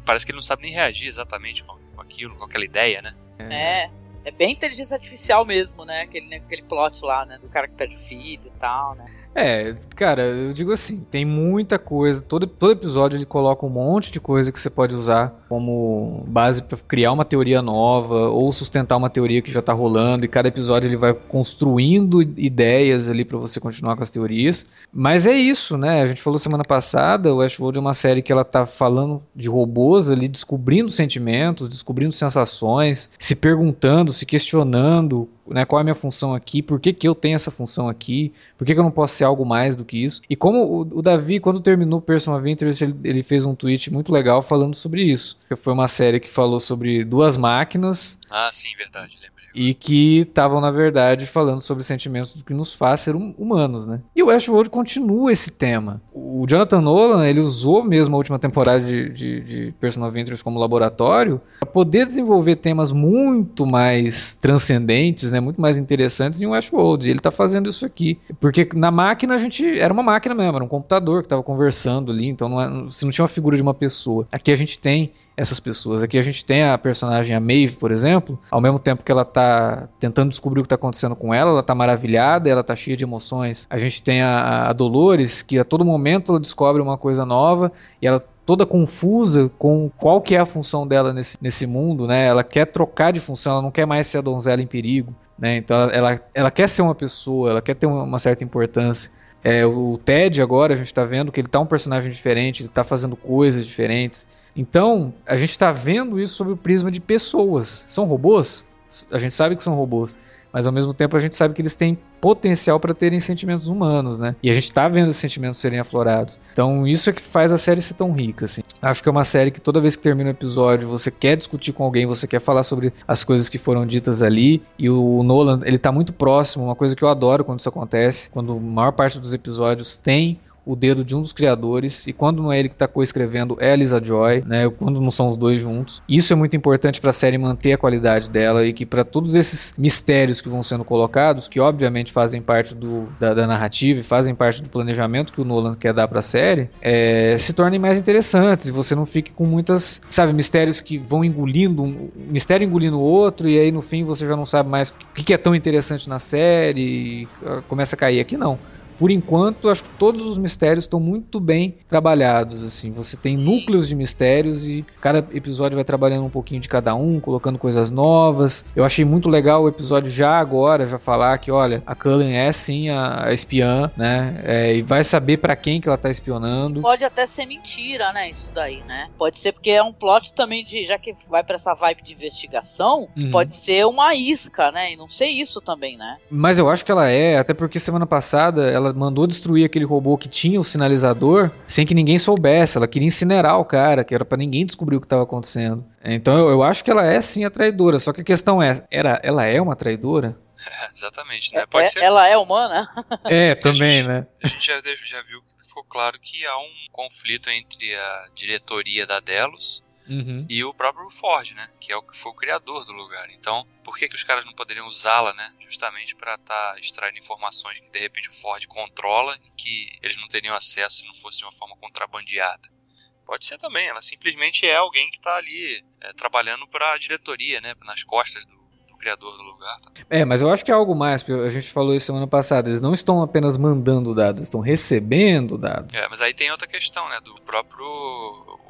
Parece que ele não sabe nem reagir exatamente com, com aquilo, com aquela ideia, né? É. É bem inteligência artificial mesmo, né? Aquele, né, aquele plot lá, né? Do cara que perde o filho e tal, né? É, cara, eu digo assim, tem muita coisa. Todo, todo episódio ele coloca um monte de coisa que você pode usar como base para criar uma teoria nova ou sustentar uma teoria que já tá rolando. E cada episódio ele vai construindo ideias ali para você continuar com as teorias. Mas é isso, né? A gente falou semana passada, o Westworld é uma série que ela tá falando de robôs ali, descobrindo sentimentos, descobrindo sensações, se perguntando, se questionando, né? Qual é a minha função aqui? Por que, que eu tenho essa função aqui? Por que, que eu não posso ser algo mais do que isso? E como o, o Davi, quando terminou Person of Interest, ele, ele fez um tweet muito legal falando sobre isso. Foi uma série que falou sobre duas máquinas Ah, sim, verdade, lembrei. E que estavam, na verdade, falando sobre sentimentos que nos faz ser hum- humanos, né? E o Westworld continua esse tema. O Jonathan Nolan, ele usou mesmo a última temporada de, de, de Person of Interest como laboratório para poder desenvolver temas muito mais transcendentes, né? Muito mais interessantes em Westworld. E ele tá fazendo isso aqui. Porque na máquina a gente... Era uma máquina mesmo, era um computador que estava conversando ali, então não, é- você não tinha uma figura de uma pessoa. Aqui a gente tem essas pessoas. Aqui a gente tem a personagem, a Maeve, por exemplo, ao mesmo tempo que ela tá tentando descobrir o que tá acontecendo com ela, ela tá maravilhada, ela tá cheia de emoções. A gente tem a, a Dolores, que a todo momento ela descobre uma coisa nova e ela toda confusa com qual que é a função dela nesse, nesse mundo, né? Ela quer trocar de função, ela não quer mais ser a donzela em perigo, né? Então ela, ela, quer ser uma pessoa, ela quer ter uma, uma certa importância. É, o Ted agora, a gente tá vendo que ele tá um personagem diferente, ele tá fazendo coisas diferentes. Então, a gente tá vendo isso sob o prisma de pessoas. São robôs? A gente sabe que são robôs. Mas ao mesmo tempo a gente sabe que eles têm potencial para terem sentimentos humanos, né? E a gente tá vendo esses sentimentos serem aflorados. Então isso é que faz a série ser tão rica, assim. Acho que é uma série que toda vez que termina o episódio você quer discutir com alguém, você quer falar sobre as coisas que foram ditas ali. E o Nolan, ele tá muito próximo, uma coisa que eu adoro quando isso acontece, quando a maior parte dos episódios tem o dedo de um dos criadores, e quando não é ele que está coescrevendo, é a Lisa Joy, né? Quando não são os dois juntos. Isso é muito importante para a série manter a qualidade dela e que para todos esses mistérios que vão sendo colocados, que obviamente fazem parte do, da, da narrativa e fazem parte do planejamento que o Nolan quer dar para a série, é, se tornem mais interessantes e você não fique com muitas, sabe, mistérios que vão engolindo um mistério engolindo o outro e aí no fim você já não sabe mais o que que é tão interessante na série e ah, começa a cair aqui não por enquanto, acho que todos os mistérios estão muito bem trabalhados. Assim, você tem núcleos de mistérios e cada episódio vai trabalhando um pouquinho de cada um, colocando coisas novas. Eu achei muito legal o episódio já agora já falar que, olha, a Cullen é sim a, a espiã, né? É, e vai saber para quem que ela tá espionando. Pode até ser mentira, né? Isso daí, né? Pode ser porque é um plot também de. Já que vai pra essa vibe de investigação, Uhum. pode ser uma isca, né? E não sei isso também, né? Mas eu acho que ela é, até porque semana passada ela ela mandou destruir aquele robô que tinha o sinalizador sem que ninguém soubesse. Ela queria incinerar o cara, que era para ninguém descobrir o que estava acontecendo. Então eu, eu, acho que ela é sim a traidora. Só que a questão é, era, ela é uma traidora? É, exatamente, né? Pode é, ser. Ela é humana? É, também, <laughs> a gente, né? A gente já, já viu que ficou claro que há um conflito entre a diretoria da Delos Uhum. e o próprio Ford, né? Que é o que foi o criador do lugar. Então, por que, que os caras não poderiam usá-la, né? Justamente para estar tá extraindo informações que de repente o Ford controla e que eles não teriam acesso se não fosse de uma forma contrabandeada. Pode ser também, ela simplesmente é alguém que está ali é, trabalhando para a diretoria, né? Nas costas do, criador do lugar. Tá? É, mas eu acho que é algo mais, porque a gente falou isso semana passada. Eles não estão apenas mandando dados, estão recebendo dados. É, mas aí tem outra questão, né? Do próprio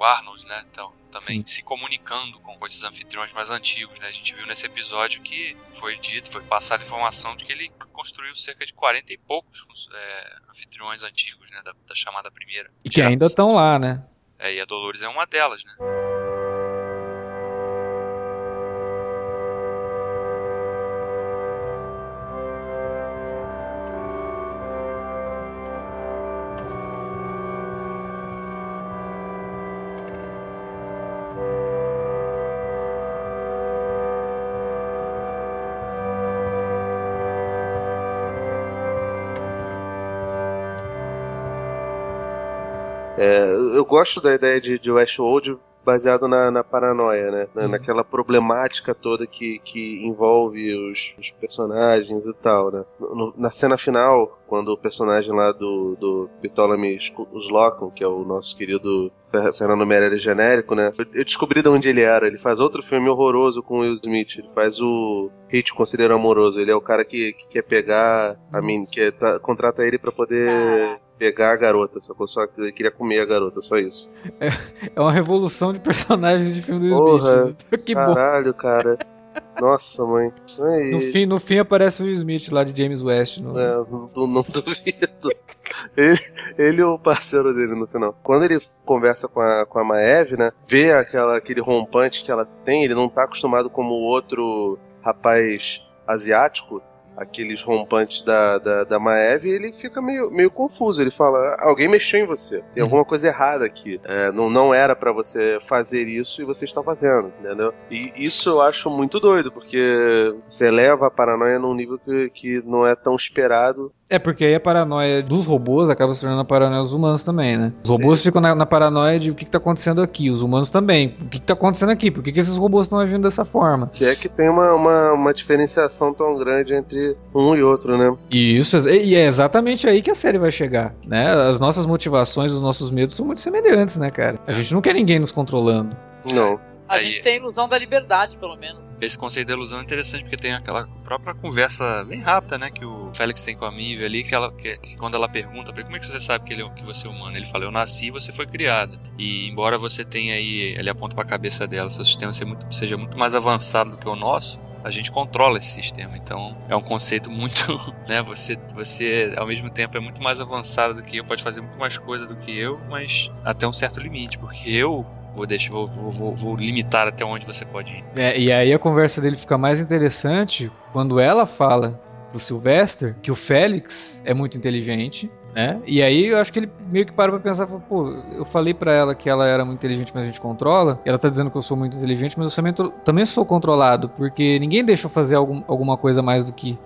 Arnold, né? Então, também Sim. se comunicando com esses anfitriões mais antigos, né? A gente viu nesse episódio que foi dito, foi passada informação de que ele construiu cerca de 40 e poucos é, anfitriões antigos, né? Da, da chamada primeira. E que ainda estão lá, né? É, e a Dolores é uma delas, né? Eu gosto da ideia de, de Westworld baseado na, na paranoia, né? Na, Uhum. Naquela problemática toda que, que envolve os, os personagens e tal, né? No- na cena final, quando o personagem lá do, do Ptolemy Slocum, que é o nosso querido Fer- Fernando Meirelles genérico, né? Eu- Eu descobri de onde ele era. Ele faz outro filme horroroso com o Will Smith. Ele faz o Hit Conselheiro Amoroso. Ele é o cara que, que quer pegar a mim, que tá- contrata ele pra poder Caraca. Pegar a garota, sacou? Só que ele queria comer a garota, só isso. É uma revolução de personagens de filme do Porra, Smith. <laughs> que bom. Caralho, cara. Nossa, mãe. Aí, No fim, no fim aparece o Will Smith lá de James West. No... É, não, não- <laughs> duvido. Ele, ele e o parceiro dele no final. Quando ele conversa com a, com a Maeve, né? Vê aquela, aquele rompante que ela tem, ele não tá acostumado como o outro rapaz asiático, aqueles rompantes da, da, da Maeve, ele fica meio, meio confuso. Ele fala: alguém mexeu em você, tem Uhum. alguma coisa errada aqui. É, não, não era pra você fazer isso e você está fazendo, entendeu? E isso eu acho muito doido, porque você eleva a paranoia num nível que, que não é tão esperado. É porque aí a paranoia dos robôs acaba se tornando a paranoia dos humanos também, né? Os robôs ficam na, na paranoia de o que, que tá acontecendo aqui, os humanos também. O que, que tá acontecendo aqui? Por que, que esses robôs estão agindo dessa forma? Se é que tem uma, uma, uma diferenciação tão grande entre um e outro, né? Isso e é exatamente aí que a série vai chegar, né? As nossas motivações, os nossos medos são muito semelhantes, né, cara? A gente não quer ninguém nos controlando. Não. A Aí- gente tem a ilusão da liberdade, pelo menos. Esse conceito da ilusão é interessante porque tem aquela própria conversa bem rápida, né? Que o Félix tem com a Mive ali, que, ela, que, que quando ela pergunta ele como é que você sabe que, ele, é- que você é humano, ele fala, eu nasci e você foi criada. E embora você tenha aí, ele aponta pra cabeça dela, seu sistema seja muito, seja muito mais avançado do que o nosso, a gente controla esse sistema. Então é um conceito muito, <laughs> né? Você, você ao mesmo tempo é muito mais avançado do que eu, pode fazer muito mais coisa do que eu, mas até um certo limite, porque eu vou deixar, vou, vou, vou, limitar até onde você pode ir. É, e aí a conversa dele fica mais interessante quando ela fala pro Sylvester que o Félix é muito inteligente, né? E aí eu acho que ele meio que para pra pensar, fala, pô, eu falei pra ela que ela era muito inteligente, mas a gente controla. E ela tá dizendo que eu sou muito inteligente, mas eu também, também sou controlado, porque ninguém deixa eu fazer algum- alguma coisa mais do que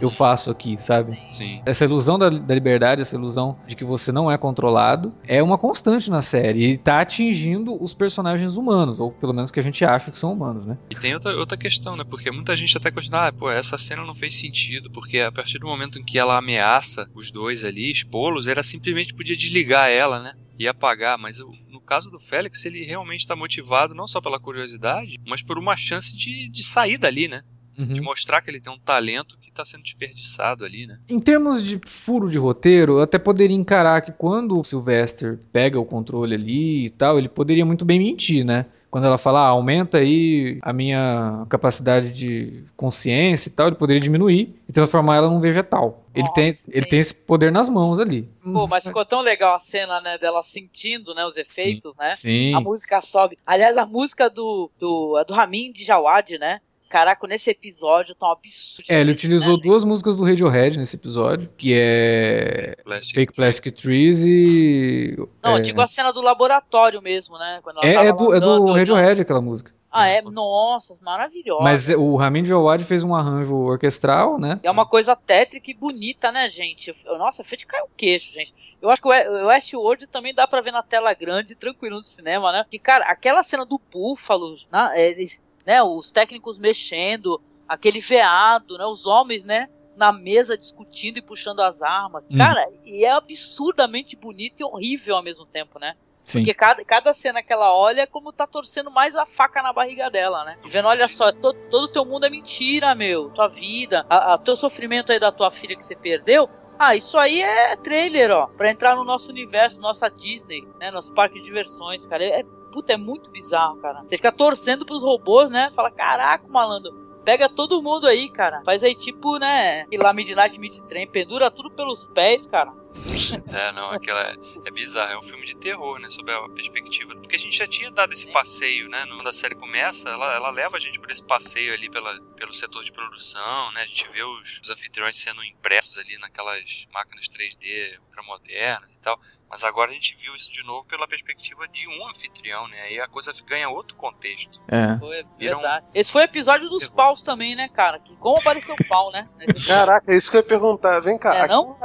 eu faço aqui, sabe? Sim. Essa ilusão da, da liberdade, essa ilusão de que você não é controlado, é uma constante na série. E tá atingindo os personagens humanos, ou pelo menos que a gente acha que são humanos, né? E tem outra, outra questão, né? Porque muita gente até questiona, ah, pô, essa cena não fez sentido, porque a partir do momento em que ela ameaça os dois ali, expô-los, ela simplesmente podia desligar ela, né? E apagar, mas no caso do Félix, ele realmente está motivado não só pela curiosidade, mas por uma chance de, de sair dali, né? De Uhum. mostrar que ele tem um talento que está sendo desperdiçado ali, né? Em termos de furo de roteiro, eu até poderia encarar que quando o Sylvester pega o controle ali e tal, ele poderia muito bem mentir, né? Quando ela fala, ah, aumenta aí a minha capacidade de consciência e tal, ele poderia diminuir e transformar ela num vegetal. Ele Nossa, tem, sim. ele tem esse poder nas mãos ali. Pô, mas ficou tão legal a cena, né, dela sentindo, né, os efeitos, né? Sim. A música sobe. Aliás, a música do do, do Ramin de Jawad, né? Caraca, nesse episódio tá um absurdo. É, ele utilizou né, duas músicas do Radiohead nesse episódio, que é Plastic Fake Plastic Trees e... Não, é... eu digo a cena do laboratório mesmo, né? é, é do, é do Radiohead aquela música. Ah, é? Nossa, maravilhosa. Mas o Ramin Djawad fez um arranjo orquestral, né? É uma coisa tétrica e bonita, né, gente? Nossa, fez de cair o queixo, gente. Eu acho que o Westworld também dá pra ver na tela grande, tranquilo no cinema, né? Que, cara, aquela cena do búfalo, né, eles, né os técnicos mexendo, aquele veado, né? Os homens, né? Na mesa discutindo e puxando as armas. Hum. Cara, e é absurdamente bonito e horrível ao mesmo tempo, né? Sim. Porque cada, cada cena que ela olha é como tá torcendo mais a faca na barriga dela, né? Vendo, olha só, to, todo o teu mundo é mentira, meu. Tua vida, a, a, teu sofrimento aí da tua filha que você perdeu. Ah, isso aí é trailer, ó. Pra entrar no nosso universo, nossa Disney, né? Nosso parque de diversões, cara. É, puta, é muito bizarro, cara. Você fica torcendo pros robôs, né? Fala, caraca, malandro pega todo mundo aí, cara. Faz aí tipo, né? E lá Midnight Meat Train, pendura tudo pelos pés, cara. <laughs> É, não, aquela é, é bizarro, é um filme de terror, né, sob a perspectiva. Porque a gente já tinha dado esse passeio, né, quando a série começa, ela, ela leva a gente por esse passeio ali pela, pelo setor de produção, né, a gente vê os, os anfitriões sendo impressos ali naquelas máquinas 3D ultramodernas e tal, mas agora a gente viu isso de novo pela perspectiva de um anfitrião, né, aí a coisa ganha outro contexto. É. Foi, verdade. Um... Esse foi o episódio dos terror. paus também, né, cara, que como apareceu o pau, né? <laughs> Caraca, é isso que eu ia perguntar, vem cá. É, não?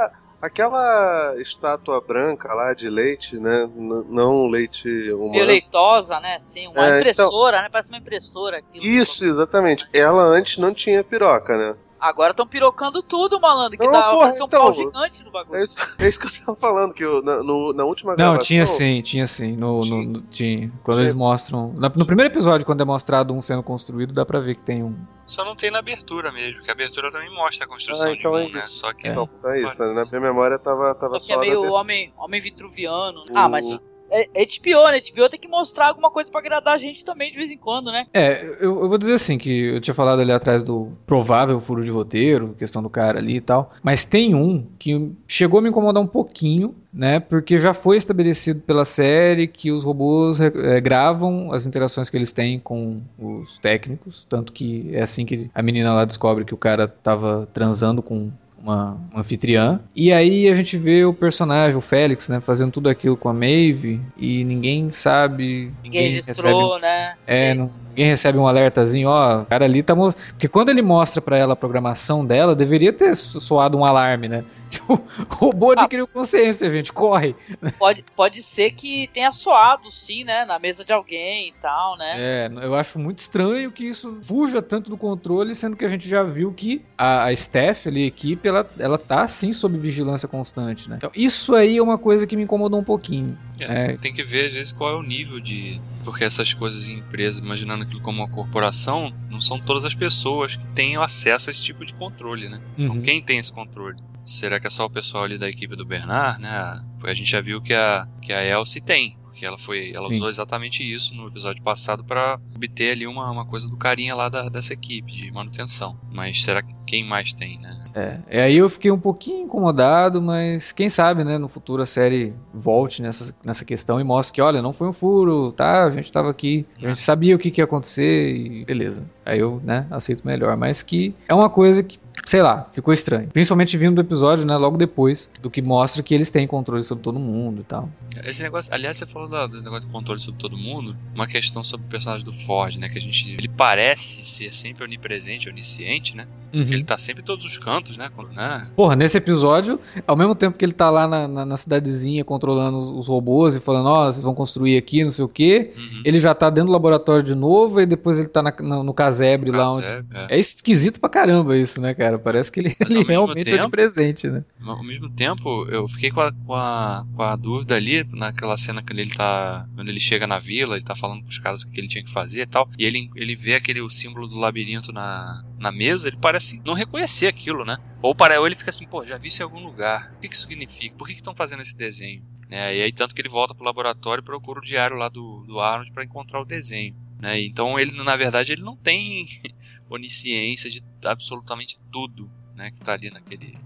Aquela estátua branca lá de leite, né? N não leite humano. Meio leitosa, né? Sim, uma é, impressora, então... né? Parece uma impressora. Aquilo. Isso, exatamente. Ela antes não tinha piroca, né? Agora estão pirocando tudo, malandro. Que não, tá porra, então, um pau gigante no bagulho. É isso, é isso que eu tava falando, que eu, na, no, na última Não, gravação, tinha sim, tinha sim. No, tinha. No, no, tinha. Quando tinha. eles mostram. No primeiro episódio, quando é mostrado um sendo construído, dá pra ver que tem um. Só não tem na abertura mesmo, que a abertura também mostra a construção ah, então de um, é né? Só que. É. Não, é isso, né? na minha memória tava, tava só. só que é meio homem, homem vitruviano. O... Ah, mas é, é HBO, né? HBO tem que mostrar alguma coisa para agradar a gente também de vez em quando, né? É, eu, eu, vou dizer assim, que eu tinha falado ali atrás do provável furo de roteiro, questão do cara ali e tal, mas tem um que chegou a me incomodar um pouquinho, né? Porque já foi estabelecido pela série que os robôs é, gravam as interações que eles têm com os técnicos, tanto que é assim que a menina lá descobre que o cara tava transando com uma, uma, anfitriã. E aí a gente vê o personagem, o Félix, né, fazendo tudo aquilo com a Maeve e ninguém sabe. Ninguém, ninguém registrou, recebe, né? É, não, ninguém recebe um alertazinho, ó, o cara ali tá. Porque quando ele mostra para ela a programação dela, deveria ter soado um alarme, né? <laughs> O robô adquiriu ah, consciência, gente, corre. Pode, pode ser que tenha soado, sim, né? Na mesa de alguém e tal, né? É, eu acho muito estranho que isso fuja tanto do controle, sendo que a gente já viu que a, a Steph ali, a equipe, ela, ela tá sim sob vigilância constante, né? Então, isso aí é uma coisa que me incomodou um pouquinho. É, é. Tem que ver, às vezes, qual é o nível de. Porque essas coisas em empresas, imaginando aquilo como uma corporação, não são todas as pessoas que têm acesso a esse tipo de controle, né? Então, uhum. Então, quem tem esse controle? Será que é só o pessoal ali da equipe do Bernard, né? Porque a gente já viu que a, que a Elsie tem. Porque ela foi. Ela Sim. usou exatamente isso no episódio passado para obter ali uma, uma coisa do carinha lá da, dessa equipe de manutenção. Mas será que quem mais tem, né? É, e aí eu fiquei um pouquinho incomodado, mas quem sabe, né, no futuro a série volte nessa, nessa questão e mostre que, olha, não foi um furo, tá? A gente tava aqui, a gente sabia o que, que ia acontecer e beleza. Aí eu, né, aceito melhor. Mas que é uma coisa que sei lá, ficou estranho. Principalmente vindo do episódio, né, logo depois, do que mostra que eles têm controle sobre todo mundo e tal. Esse negócio, aliás, você falou do, negócio de controle sobre todo mundo, uma questão sobre o personagem do Ford, né, que a gente, ele parece ser sempre onipresente, onisciente, né? Uhum. Ele tá sempre em todos os cantos, né? né? Porra, nesse episódio, ao mesmo tempo que ele tá lá na, na, na cidadezinha controlando os, os, robôs e falando, ó, oh, vocês vão construir aqui, não sei o quê, uhum. ele já tá dentro do laboratório de novo e depois ele tá na, no, no casebre no lá. Casebre, onde... é. é esquisito pra caramba isso, né, cara? Parece que ele, <laughs> ele realmente tempo, é presente, né? Ao mesmo tempo, eu fiquei com a, com, a, com a dúvida ali, naquela cena que ele tá. Quando ele chega na vila, ele tá falando pros caras o que ele tinha que fazer e tal. E ele, ele vê aquele o símbolo do labirinto na, na mesa, ele parece não reconhecer aquilo, né? Ou para ele fica assim, pô, já vi isso em algum lugar. O que, que isso significa? Por que estão fazendo esse desenho? É, e aí tanto que ele volta pro laboratório e procura o diário lá do, do Arnold para encontrar o desenho. Né? Então ele, na verdade, ele não tem <laughs> onisciência de absolutamente tudo né, que tá ali naquele.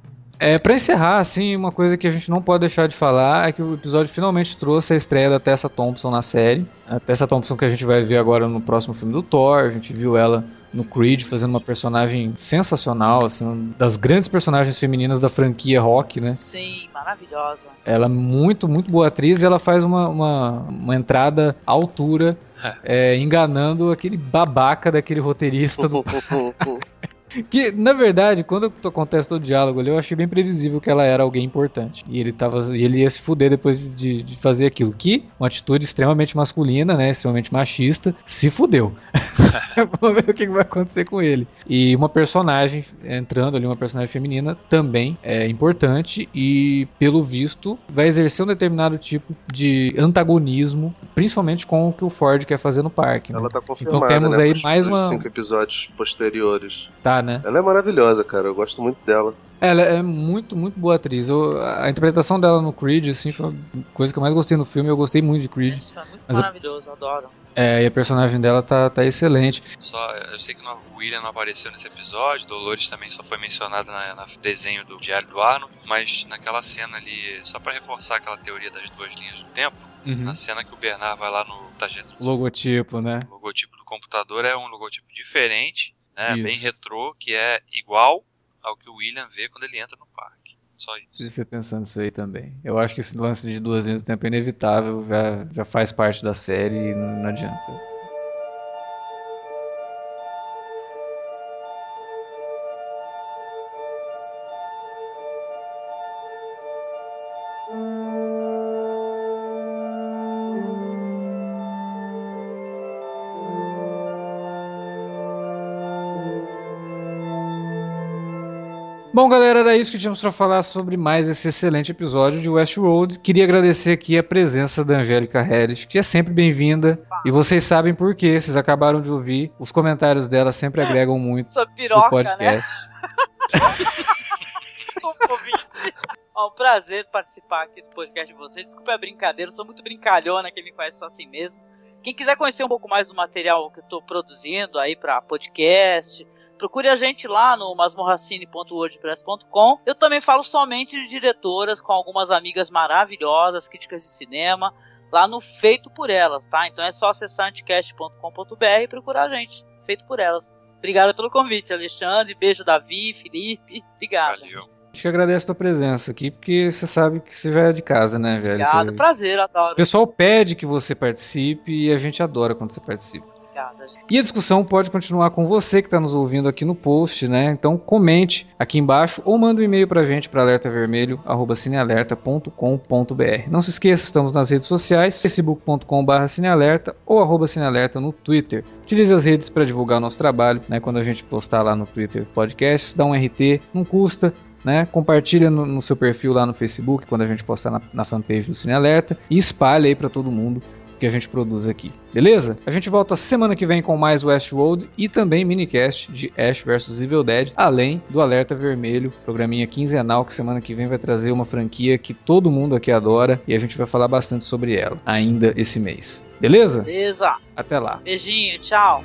É, para encerrar, assim, uma coisa que a gente não pode deixar de falar é que o episódio finalmente trouxe a estreia da Tessa Thompson na série. A Tessa Thompson que a gente vai ver agora no próximo filme do Thor, a gente viu ela no Creed, fazendo uma personagem sensacional, assim, uma das grandes personagens femininas da franquia rock, né? Sim, maravilhosa. Ela é muito, muito boa atriz e ela faz uma, uma, uma entrada à altura, é, enganando aquele babaca daquele roteirista <laughs> do. <laughs> Que, na verdade, quando acontece todo o diálogo ali, eu achei bem previsível que ela era alguém importante. E ele, tava, e ele ia se fuder depois de, de fazer aquilo. Que, uma atitude extremamente masculina, né? Extremamente machista, se fudeu. <laughs> Vamos ver o que vai acontecer com ele. E uma personagem, entrando ali, uma personagem feminina, também é importante e, pelo visto, vai exercer um determinado tipo de antagonismo, principalmente com o que o Ford quer fazer no parque. Ela né? tá confirmada, Então temos né, aí mais uma- cinco episódios posteriores. Tá, né? Ela é maravilhosa, cara. Eu gosto muito dela. Ela é muito, muito boa atriz. Eu- a interpretação dela no Creed, assim, foi a coisa que eu mais gostei no filme. Eu gostei muito de Creed. Isso é muito maravilhoso, adoro. É, e a personagem dela tá, tá excelente. Só, eu sei que no- o William não apareceu nesse episódio, Dolores também só foi mencionada na, na desenho do Diário do Arno, mas naquela cena ali, só pra reforçar aquela teoria das duas linhas do tempo, na cena que o Bernard vai lá no Target Logotipo, né? o logotipo do computador é um logotipo diferente, né, Isso. bem retrô, que é igual ao que o William vê quando ele entra no parque. Só isso. Você pensando isso aí também. Eu acho que esse lance de duas linhas do tempo é inevitável, já, já faz parte da série e não, não adianta. Bom, galera, era isso que tínhamos para falar sobre mais esse excelente episódio de Westworld. Queria agradecer aqui a presença da Angélica Harris, que é sempre bem-vinda. E vocês sabem por quê, vocês acabaram de ouvir. Os comentários dela sempre agregam muito Sua no piroca, né? podcast. <laughs> Desculpa, ouvinte. Ó, um prazer participar aqui do podcast de vocês. Desculpa a brincadeira, eu sou muito brincalhona, quem me conhece só assim mesmo. Quem quiser conhecer um pouco mais do material que eu tô produzindo aí pra podcast, procure a gente lá no masmorracine.wordpress.com. Eu também falo somente de diretoras com algumas amigas maravilhosas, críticas de cinema, lá no Feito por Elas, tá? Então é só acessar anticast.com.br e procurar a gente. Feito por Elas. Obrigada pelo convite, Alexandre. Beijo, Davi, Felipe. Obrigada. Valeu. A gente que agradece a tua presença aqui, porque você sabe que você já é de casa, né, velho? Obrigado, prazer, O adoro. pessoal pede que você participe e a gente adora quando você participa. E a discussão pode continuar com você que está nos ouvindo aqui no post, né? Então comente aqui embaixo ou manda um e-mail pra gente para alertavermelho@cinealerta.com.br. Não se esqueça, estamos nas redes sociais, facebook.com/cinealerta ou arroba cinealerta no Twitter. Utilize as redes para divulgar o nosso trabalho, né? Quando a gente postar lá no Twitter podcast, dá um RT, não custa. Né? Compartilha no, no seu perfil lá no Facebook quando a gente postar na, na fanpage do Cine Alerta e espalha aí para todo mundo que a gente produz aqui, beleza? A gente volta semana que vem com mais Westworld e também minicast de Ash vs Evil Dead, além do Alerta Vermelho, programinha quinzenal que semana que vem vai trazer uma franquia que todo mundo aqui adora e a gente vai falar bastante sobre ela ainda esse mês. Beleza? Beleza. Até lá. Beijinho, tchau.